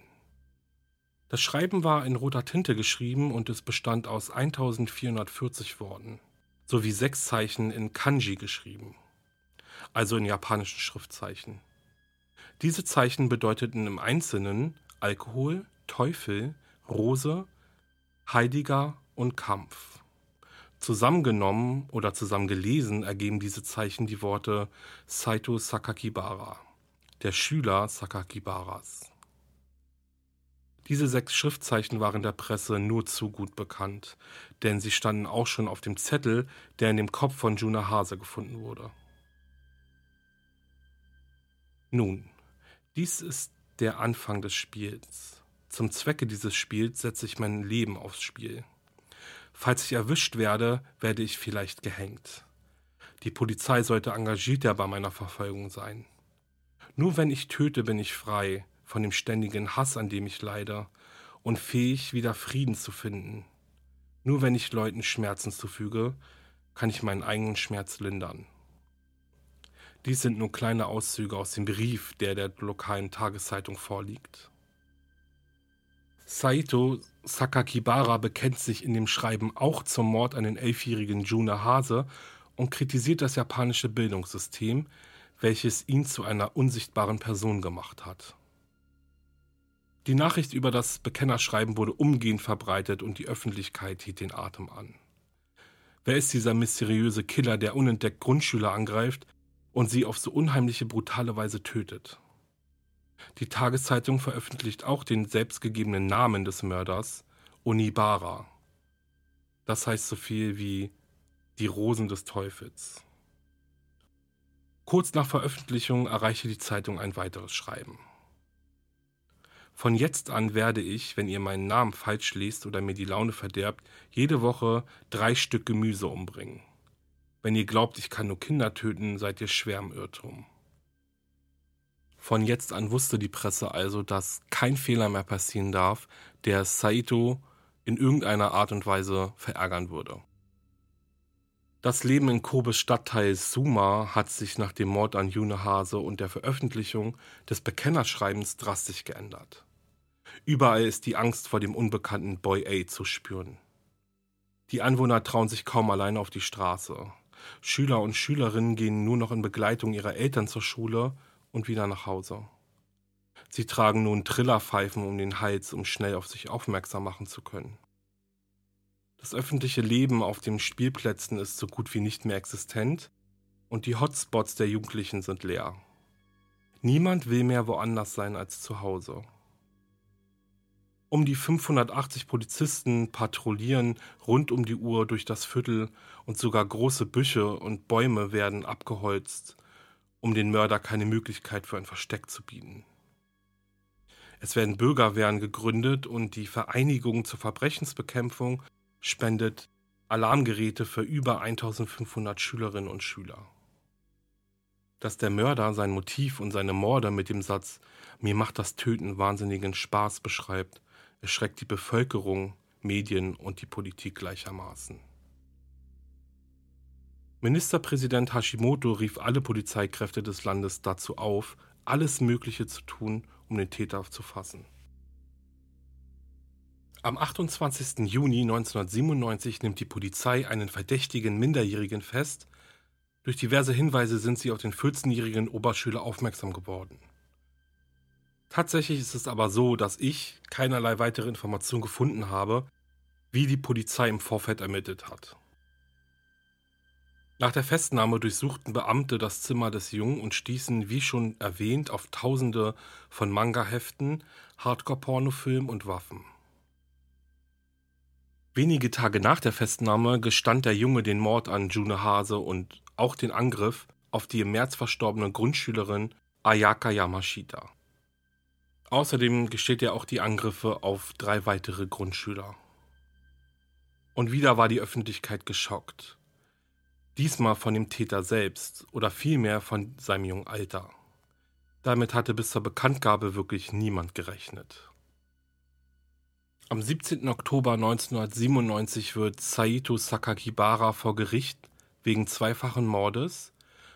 Das Schreiben war in roter Tinte geschrieben und es bestand aus 1440 Worten sowie sechs Zeichen in Kanji geschrieben, also in japanischen Schriftzeichen. Diese Zeichen bedeuteten im Einzelnen Alkohol, Teufel, Rose, Heiliger und Kampf. Zusammengenommen oder zusammengelesen ergeben diese Zeichen die Worte Saito Sakakibara, der Schüler Sakakibaras. Diese sechs Schriftzeichen waren der Presse nur zu gut bekannt, denn sie standen auch schon auf dem Zettel, der in dem Kopf von Juna Hase gefunden wurde. Nun, dies ist der Anfang des Spiels. Zum Zwecke dieses Spiels setze ich mein Leben aufs Spiel. Falls ich erwischt werde, werde ich vielleicht gehängt. Die Polizei sollte engagierter bei meiner Verfolgung sein. Nur wenn ich töte, bin ich frei von dem ständigen Hass, an dem ich leide, und fähig, wieder Frieden zu finden. Nur wenn ich Leuten Schmerzen zufüge, kann ich meinen eigenen Schmerz lindern. Dies sind nur kleine Auszüge aus dem Brief, der der lokalen Tageszeitung vorliegt. Saito Sakakibara bekennt sich in dem Schreiben auch zum Mord an den elfjährigen Juna Hase und kritisiert das japanische Bildungssystem, welches ihn zu einer unsichtbaren Person gemacht hat. Die Nachricht über das Bekennerschreiben wurde umgehend verbreitet und die Öffentlichkeit hielt den Atem an. Wer ist dieser mysteriöse Killer, der unentdeckt Grundschüler angreift und sie auf so unheimliche, brutale Weise tötet? Die Tageszeitung veröffentlicht auch den selbstgegebenen Namen des Mörders, Onibara. Das heißt so viel wie die Rosen des Teufels. Kurz nach Veröffentlichung erreichte die Zeitung ein weiteres Schreiben. Von jetzt an werde ich, wenn ihr meinen Namen falsch lest oder mir die Laune verderbt, jede Woche drei Stück Gemüse umbringen. Wenn ihr glaubt, ich kann nur Kinder töten, seid ihr schwer im Irrtum. Von jetzt an wusste die Presse also, dass kein Fehler mehr passieren darf, der Saito in irgendeiner Art und Weise verärgern würde. Das Leben in Kobes Stadtteil Suma hat sich nach dem Mord an June Hase und der Veröffentlichung des Bekennerschreibens drastisch geändert. Überall ist die Angst vor dem unbekannten Boy A zu spüren. Die Anwohner trauen sich kaum allein auf die Straße. Schüler und Schülerinnen gehen nur noch in Begleitung ihrer Eltern zur Schule und wieder nach Hause. Sie tragen nun Trillerpfeifen um den Hals, um schnell auf sich aufmerksam machen zu können. Das öffentliche Leben auf den Spielplätzen ist so gut wie nicht mehr existent und die Hotspots der Jugendlichen sind leer. Niemand will mehr woanders sein als zu Hause. Um die 580 Polizisten patrouillieren rund um die Uhr durch das Viertel und sogar große Büsche und Bäume werden abgeholzt, um den Mörder keine Möglichkeit für ein Versteck zu bieten. Es werden Bürgerwehren gegründet und die Vereinigung zur Verbrechensbekämpfung spendet Alarmgeräte für über 1500 Schülerinnen und Schüler. Dass der Mörder sein Motiv und seine Morde mit dem Satz Mir macht das Töten wahnsinnigen Spaß beschreibt, erschreckt die Bevölkerung, Medien und die Politik gleichermaßen. Ministerpräsident Hashimoto rief alle Polizeikräfte des Landes dazu auf, alles Mögliche zu tun, um den Täter zu fassen. Am 28. Juni 1997 nimmt die Polizei einen verdächtigen Minderjährigen fest. Durch diverse Hinweise sind sie auf den 14-jährigen Oberschüler aufmerksam geworden. Tatsächlich ist es aber so, dass ich keinerlei weitere Informationen gefunden habe, wie die Polizei im Vorfeld ermittelt hat. Nach der Festnahme durchsuchten Beamte das Zimmer des Jungen und stießen, wie schon erwähnt, auf Tausende von Manga-Heften, Hardcore-Pornofilmen und Waffen. Wenige Tage nach der Festnahme gestand der Junge den Mord an June Hase und auch den Angriff auf die im März verstorbene Grundschülerin Ayaka Yamashita. Außerdem gesteht er auch die Angriffe auf drei weitere Grundschüler. Und wieder war die Öffentlichkeit geschockt. Diesmal von dem Täter selbst oder vielmehr von seinem jungen Alter. Damit hatte bis zur Bekanntgabe wirklich niemand gerechnet. Am 17. Oktober 1997 wird Saito Sakakibara vor Gericht wegen zweifachen Mordes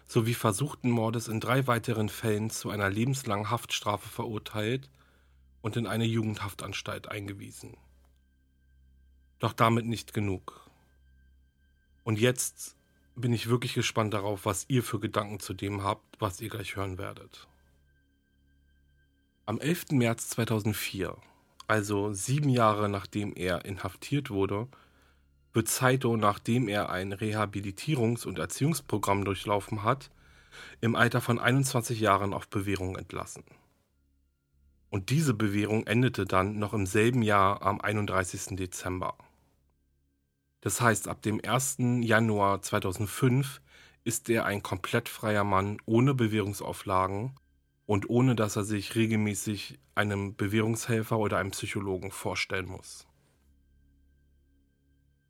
sowie versuchten Mordes in drei weiteren Fällen zu einer lebenslangen Haftstrafe verurteilt und in eine Jugendhaftanstalt eingewiesen. Doch damit nicht genug. Und jetzt bin ich wirklich gespannt darauf, was ihr für Gedanken zu dem habt, was ihr gleich hören werdet. Am 11. März 2004 also sieben Jahre nachdem er inhaftiert wurde, wird Saito, nachdem er ein Rehabilitierungs- und Erziehungsprogramm durchlaufen hat, im Alter von 21 Jahren auf Bewährung entlassen. Und diese Bewährung endete dann noch im selben Jahr am 31. Dezember. Das heißt, ab dem 1. Januar 2005 ist er ein komplett freier Mann ohne Bewährungsauflagen und ohne dass er sich regelmäßig einem Bewährungshelfer oder einem Psychologen vorstellen muss.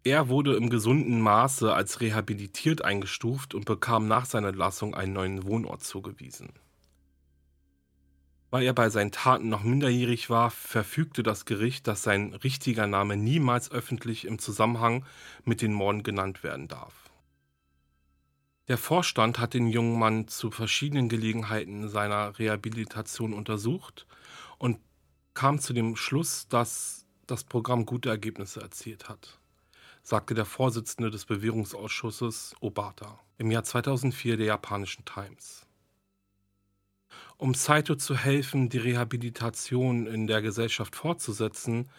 Er wurde im gesunden Maße als rehabilitiert eingestuft und bekam nach seiner Entlassung einen neuen Wohnort zugewiesen. Weil er bei seinen Taten noch minderjährig war, verfügte das Gericht, dass sein richtiger Name niemals öffentlich im Zusammenhang mit den Morden genannt werden darf. Der Vorstand hat den jungen Mann zu verschiedenen Gelegenheiten seiner Rehabilitation untersucht und kam zu dem Schluss, dass das Programm gute Ergebnisse erzielt hat, sagte der Vorsitzende des Bewährungsausschusses Obata im Jahr 2004 der japanischen Times. Um Saito zu helfen, die Rehabilitation in der Gesellschaft fortzusetzen,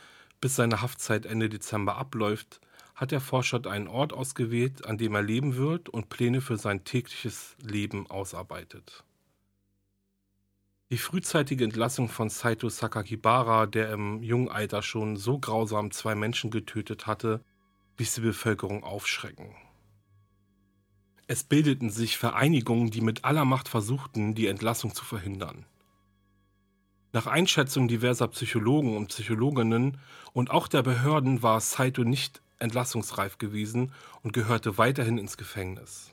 bis seine Haftzeit Ende Dezember abläuft, hat der Forscher einen Ort ausgewählt, an dem er leben wird und Pläne für sein tägliches Leben ausarbeitet. Die frühzeitige Entlassung von Saito Sakakibara, der im jungen Alter schon so grausam zwei Menschen getötet hatte, ließ die Bevölkerung aufschrecken. Es bildeten sich Vereinigungen, die mit aller Macht versuchten, die Entlassung zu verhindern. Nach Einschätzung diverser Psychologen und Psychologinnen und auch der Behörden war Saito nicht entlassungsreif gewesen und gehörte weiterhin ins Gefängnis.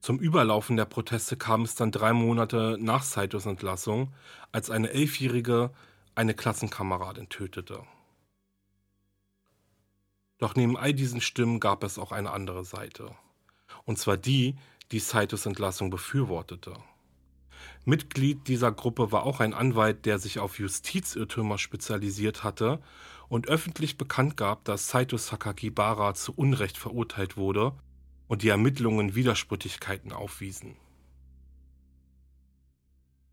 Zum Überlaufen der Proteste kam es dann drei Monate nach Saitos Entlassung, als eine Elfjährige eine Klassenkameradin tötete. Doch neben all diesen Stimmen gab es auch eine andere Seite. Und zwar die, die Saitos Entlassung befürwortete. Mitglied dieser Gruppe war auch ein Anwalt, der sich auf Justizirrtümer spezialisiert hatte und öffentlich bekannt gab, dass Saito Sakakibara zu Unrecht verurteilt wurde und die Ermittlungen Widersprüchlichkeiten aufwiesen.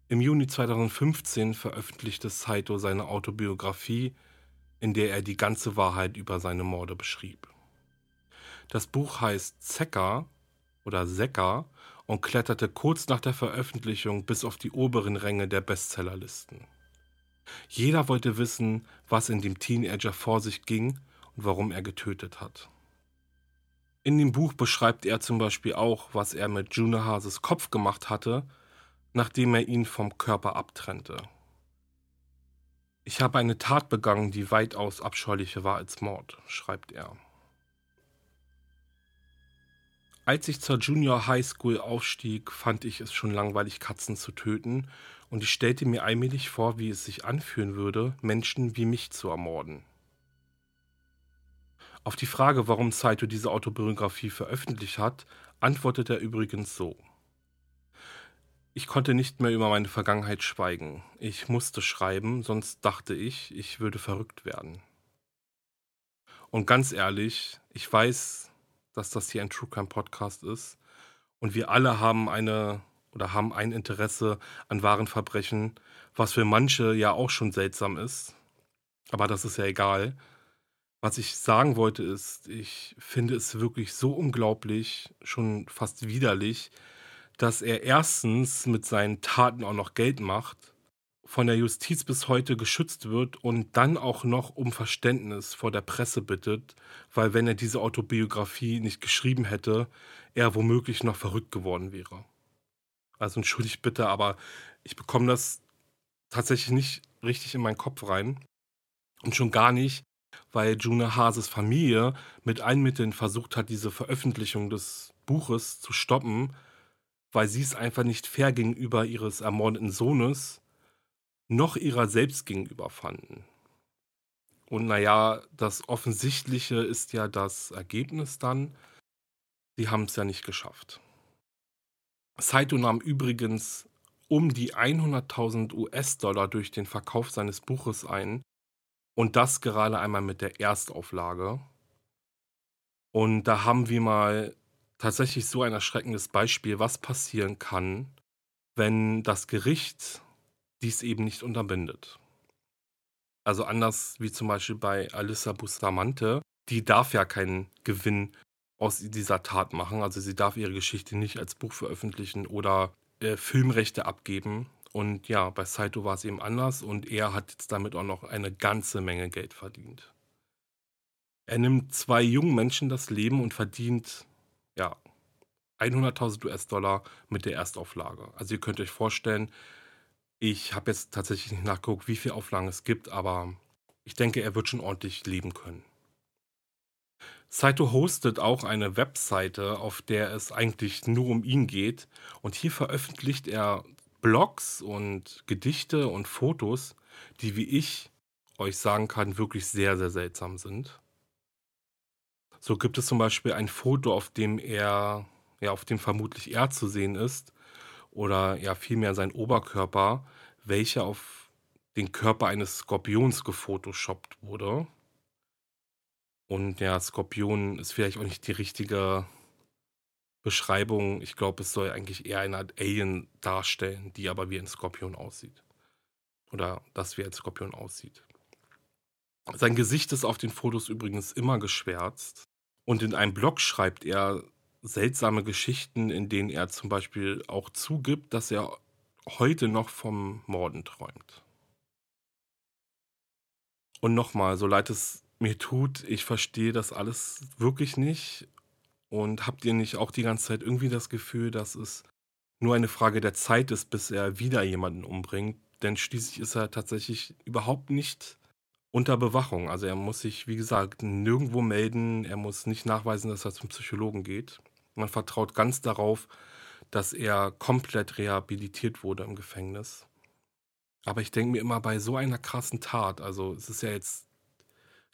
Im Juni 2015 veröffentlichte Saito seine Autobiografie, in der er die ganze Wahrheit über seine Morde beschrieb. Das Buch heißt Zeka oder Sekka und kletterte kurz nach der Veröffentlichung bis auf die oberen Ränge der Bestsellerlisten. Jeder wollte wissen, was in dem Teenager vor sich ging und warum er getötet hat. In dem Buch beschreibt er zum Beispiel auch, was er mit Juna Hases Kopf gemacht hatte, nachdem er ihn vom Körper abtrennte. Ich habe eine Tat begangen, die weitaus abscheulicher war als Mord, schreibt er. Als ich zur Junior High School aufstieg, fand ich es schon langweilig, Katzen zu töten und ich stellte mir allmählich vor, wie es sich anfühlen würde, Menschen wie mich zu ermorden. Auf die Frage, warum Saito diese Autobiografie veröffentlicht hat, antwortet er übrigens so. Ich konnte nicht mehr über meine Vergangenheit schweigen. Ich musste schreiben, sonst dachte ich, ich würde verrückt werden. Und ganz ehrlich, ich weiß, dass das hier ein True Crime Podcast ist und wir alle haben eine oder haben ein Interesse an wahren Verbrechen, was für manche ja auch schon seltsam ist. Aber das ist ja egal. Was ich sagen wollte ist, ich finde es wirklich so unglaublich, schon fast widerlich, dass er erstens mit seinen Taten auch noch Geld macht, von der Justiz bis heute geschützt wird und dann auch noch um Verständnis vor der Presse bittet, weil wenn er diese Autobiografie nicht geschrieben hätte, er womöglich noch verrückt geworden wäre. Also entschuldigt bitte, aber ich bekomme das tatsächlich nicht richtig in meinen Kopf rein. Und schon gar nicht, weil Juna Hases Familie mit allen Mitteln versucht hat, diese Veröffentlichung des Buches zu stoppen, weil sie es einfach nicht fair gegenüber ihres ermordeten Sohnes noch ihrer selbst gegenüber fanden. Und naja, das Offensichtliche ist ja das Ergebnis dann. Sie haben es ja nicht geschafft. Saito nahm übrigens um die 100.000 US-Dollar durch den Verkauf seines Buches ein und das gerade einmal mit der Erstauflage. Und da haben wir mal tatsächlich so ein erschreckendes Beispiel, was passieren kann, wenn das Gericht dies eben nicht unterbindet. Also anders wie zum Beispiel bei Alyssa Bustamante, die darf ja keinen Gewinn aus dieser Tat machen. Also sie darf ihre Geschichte nicht als Buch veröffentlichen oder äh, Filmrechte abgeben. Und ja, bei Saito war es eben anders und er hat jetzt damit auch noch eine ganze Menge Geld verdient. Er nimmt zwei jungen Menschen das Leben und verdient, ja, 100.000 US-Dollar mit der Erstauflage. Also ihr könnt euch vorstellen, ich habe jetzt tatsächlich nicht nachgeguckt, wie viele Auflagen es gibt, aber ich denke, er wird schon ordentlich leben können. Saito hostet auch eine Webseite, auf der es eigentlich nur um ihn geht. Und hier veröffentlicht er Blogs und Gedichte und Fotos, die, wie ich euch sagen kann, wirklich sehr, sehr seltsam sind. So gibt es zum Beispiel ein Foto, auf dem er, ja, auf dem vermutlich er zu sehen ist, oder ja, vielmehr sein Oberkörper, welcher auf den Körper eines Skorpions gefotoshoppt wurde. Und der Skorpion ist vielleicht auch nicht die richtige Beschreibung. Ich glaube, es soll eigentlich eher eine Art Alien darstellen, die aber wie ein Skorpion aussieht. Oder das wie ein Skorpion aussieht. Sein Gesicht ist auf den Fotos übrigens immer geschwärzt. Und in einem Blog schreibt er seltsame Geschichten, in denen er zum Beispiel auch zugibt, dass er heute noch vom Morden träumt. Und nochmal, so leid es mir tut, ich verstehe das alles wirklich nicht. Und habt ihr nicht auch die ganze Zeit irgendwie das Gefühl, dass es nur eine Frage der Zeit ist, bis er wieder jemanden umbringt? Denn schließlich ist er tatsächlich überhaupt nicht unter Bewachung. Also er muss sich, wie gesagt, nirgendwo melden. Er muss nicht nachweisen, dass er zum Psychologen geht. Man vertraut ganz darauf, dass er komplett rehabilitiert wurde im Gefängnis. Aber ich denke mir immer bei so einer krassen Tat, also es ist ja jetzt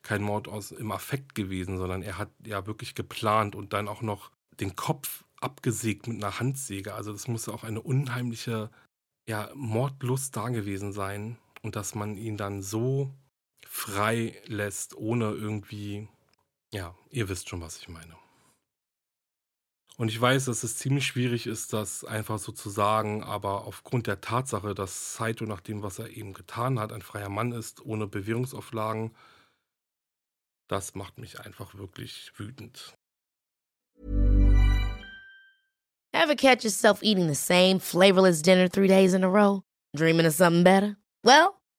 kein Mord aus im Affekt gewesen, sondern er hat ja wirklich geplant und dann auch noch den Kopf abgesägt mit einer Handsäge. Also das muss auch eine unheimliche ja, Mordlust da gewesen sein und dass man ihn dann so frei lässt, ohne irgendwie, ja, ihr wisst schon, was ich meine. Und ich weiß, dass es ziemlich schwierig ist, das einfach so zu sagen, aber aufgrund der Tatsache, dass Saito nach dem, was er eben getan hat, ein freier Mann ist, ohne Bewährungsauflagen, das macht mich einfach wirklich wütend. Ever catch yourself eating the same flavorless dinner three days in a row? Dreaming of something better? Well,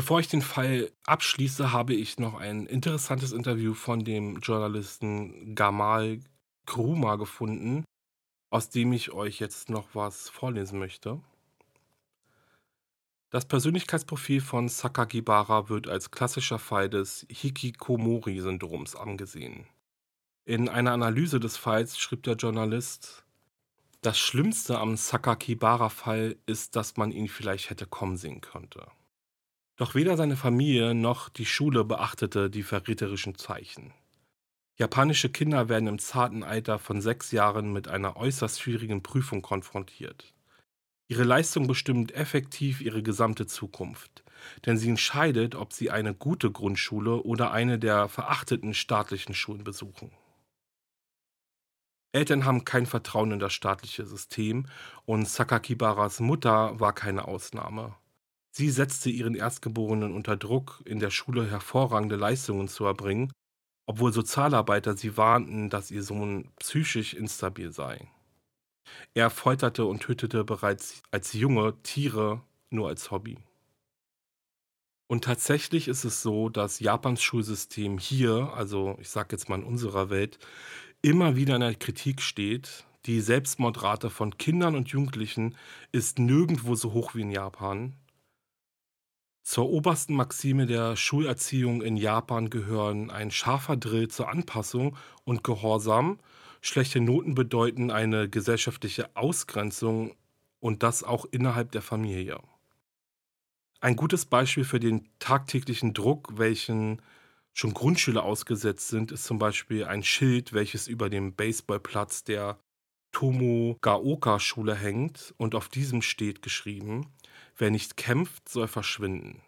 Bevor ich den Fall abschließe, habe ich noch ein interessantes Interview von dem Journalisten Gamal Kruma gefunden, aus dem ich euch jetzt noch was vorlesen möchte. Das Persönlichkeitsprofil von Sakagibara wird als klassischer Fall des Hikikomori-Syndroms angesehen. In einer Analyse des Falls schrieb der Journalist, das Schlimmste am Sakakibara-Fall ist, dass man ihn vielleicht hätte kommen sehen könnte. Doch weder seine Familie noch die Schule beachtete die verräterischen Zeichen. Japanische Kinder werden im zarten Alter von sechs Jahren mit einer äußerst schwierigen Prüfung konfrontiert. Ihre Leistung bestimmt effektiv ihre gesamte Zukunft, denn sie entscheidet, ob sie eine gute Grundschule oder eine der verachteten staatlichen Schulen besuchen. Eltern haben kein Vertrauen in das staatliche System und Sakakibaras Mutter war keine Ausnahme. Sie setzte ihren Erstgeborenen unter Druck, in der Schule hervorragende Leistungen zu erbringen obwohl Sozialarbeiter sie warnten, dass ihr Sohn psychisch instabil sei. Er folterte und tötete bereits als Junge Tiere nur als Hobby. Und tatsächlich ist es so, dass Japans Schulsystem hier, also ich sage jetzt mal in unserer Welt, immer wieder in der Kritik steht. Die Selbstmordrate von Kindern und Jugendlichen ist nirgendwo so hoch wie in Japan. Zur obersten Maxime der Schulerziehung in Japan gehören ein scharfer Drill zur Anpassung und Gehorsam. Schlechte Noten bedeuten eine gesellschaftliche Ausgrenzung und das auch innerhalb der Familie. Ein gutes Beispiel für den tagtäglichen Druck, welchen schon Grundschüler ausgesetzt sind, ist zum Beispiel ein Schild, welches über dem Baseballplatz der Tomogaoka-Schule hängt und auf diesem steht geschrieben, Wer nicht kämpft, soll verschwinden.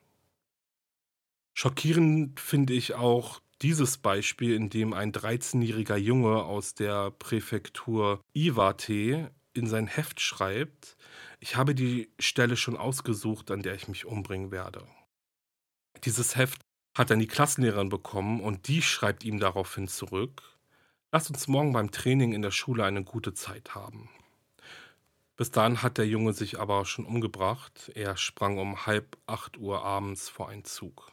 Schockierend finde ich auch dieses Beispiel, in dem ein 13-jähriger Junge aus der Präfektur Iwate in sein Heft schreibt, ich habe die Stelle schon ausgesucht, an der ich mich umbringen werde. Dieses Heft hat dann die Klassenlehrerin bekommen und die schreibt ihm daraufhin zurück, lass uns morgen beim Training in der Schule eine gute Zeit haben. Bis dahin hat der Junge sich aber schon umgebracht. Er sprang um halb acht Uhr abends vor einen Zug.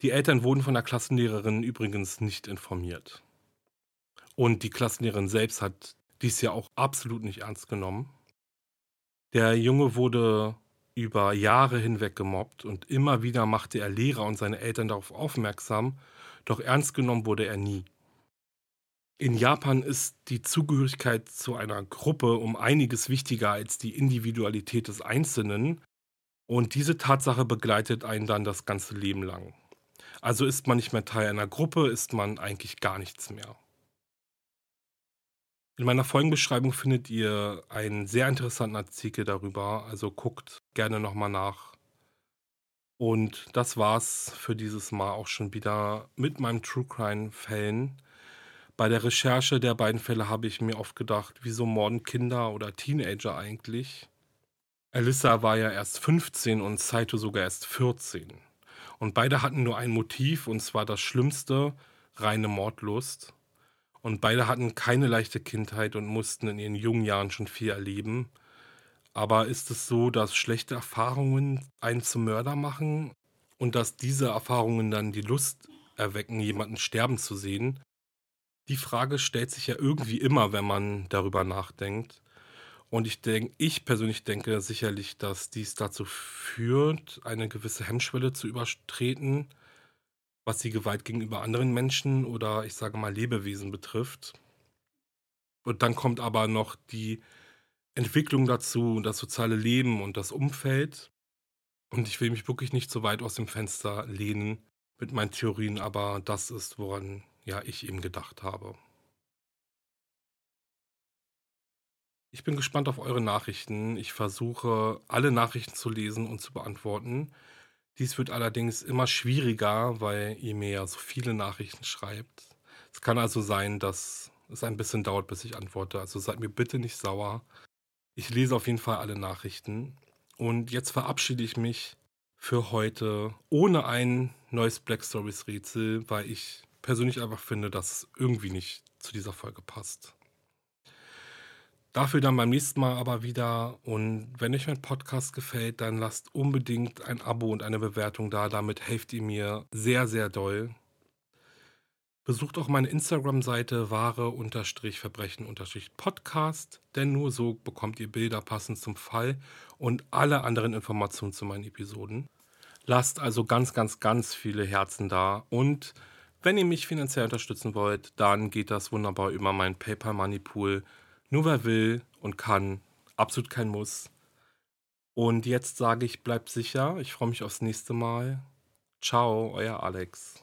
Die Eltern wurden von der Klassenlehrerin übrigens nicht informiert. Und die Klassenlehrerin selbst hat dies ja auch absolut nicht ernst genommen. Der Junge wurde über Jahre hinweg gemobbt und immer wieder machte er Lehrer und seine Eltern darauf aufmerksam, doch ernst genommen wurde er nie. In Japan ist die Zugehörigkeit zu einer Gruppe um einiges wichtiger als die Individualität des Einzelnen und diese Tatsache begleitet einen dann das ganze Leben lang. Also ist man nicht mehr Teil einer Gruppe, ist man eigentlich gar nichts mehr. In meiner Folgenbeschreibung findet ihr einen sehr interessanten Artikel darüber, also guckt gerne nochmal nach. Und das war's für dieses Mal auch schon wieder mit meinem True Crime Fällen. Bei der Recherche der beiden Fälle habe ich mir oft gedacht, wieso morden Kinder oder Teenager eigentlich? Alyssa war ja erst 15 und Saito sogar erst 14. Und beide hatten nur ein Motiv, und zwar das Schlimmste, reine Mordlust. Und beide hatten keine leichte Kindheit und mussten in ihren jungen Jahren schon viel erleben. Aber ist es so, dass schlechte Erfahrungen einen zum Mörder machen und dass diese Erfahrungen dann die Lust erwecken, jemanden sterben zu sehen? Die Frage stellt sich ja irgendwie immer, wenn man darüber nachdenkt. Und ich denke, ich persönlich denke sicherlich, dass dies dazu führt, eine gewisse Hemmschwelle zu übertreten was die Gewalt gegenüber anderen Menschen oder ich sage mal Lebewesen betrifft. Und dann kommt aber noch die Entwicklung dazu, das soziale Leben und das Umfeld. Und ich will mich wirklich nicht so weit aus dem Fenster lehnen mit meinen Theorien, aber das ist, woran ja ich eben gedacht habe. Ich bin gespannt auf eure Nachrichten. Ich versuche, alle Nachrichten zu lesen und zu beantworten. Dies wird allerdings immer schwieriger, weil ihr mir ja so viele Nachrichten schreibt. Es kann also sein, dass es ein bisschen dauert, bis ich antworte. Also seid mir bitte nicht sauer. Ich lese auf jeden Fall alle Nachrichten. Und jetzt verabschiede ich mich für heute ohne ein neues Black Stories Rätsel, weil ich persönlich einfach finde, dass es irgendwie nicht zu dieser Folge passt. Dafür dann beim nächsten Mal aber wieder. Und wenn euch mein Podcast gefällt, dann lasst unbedingt ein Abo und eine Bewertung da. Damit helft ihr mir sehr, sehr doll. Besucht auch meine Instagram-Seite wahre-verbrechen-podcast, denn nur so bekommt ihr Bilder passend zum Fall und alle anderen Informationen zu meinen Episoden. Lasst also ganz, ganz, ganz viele Herzen da und wenn ihr mich finanziell unterstützen wollt, dann geht das wunderbar über meinen PayPal Money Pool nur wer will und kann, absolut kein Muss. Und jetzt sage ich, bleibt sicher. Ich freue mich aufs nächste Mal. Ciao, euer Alex.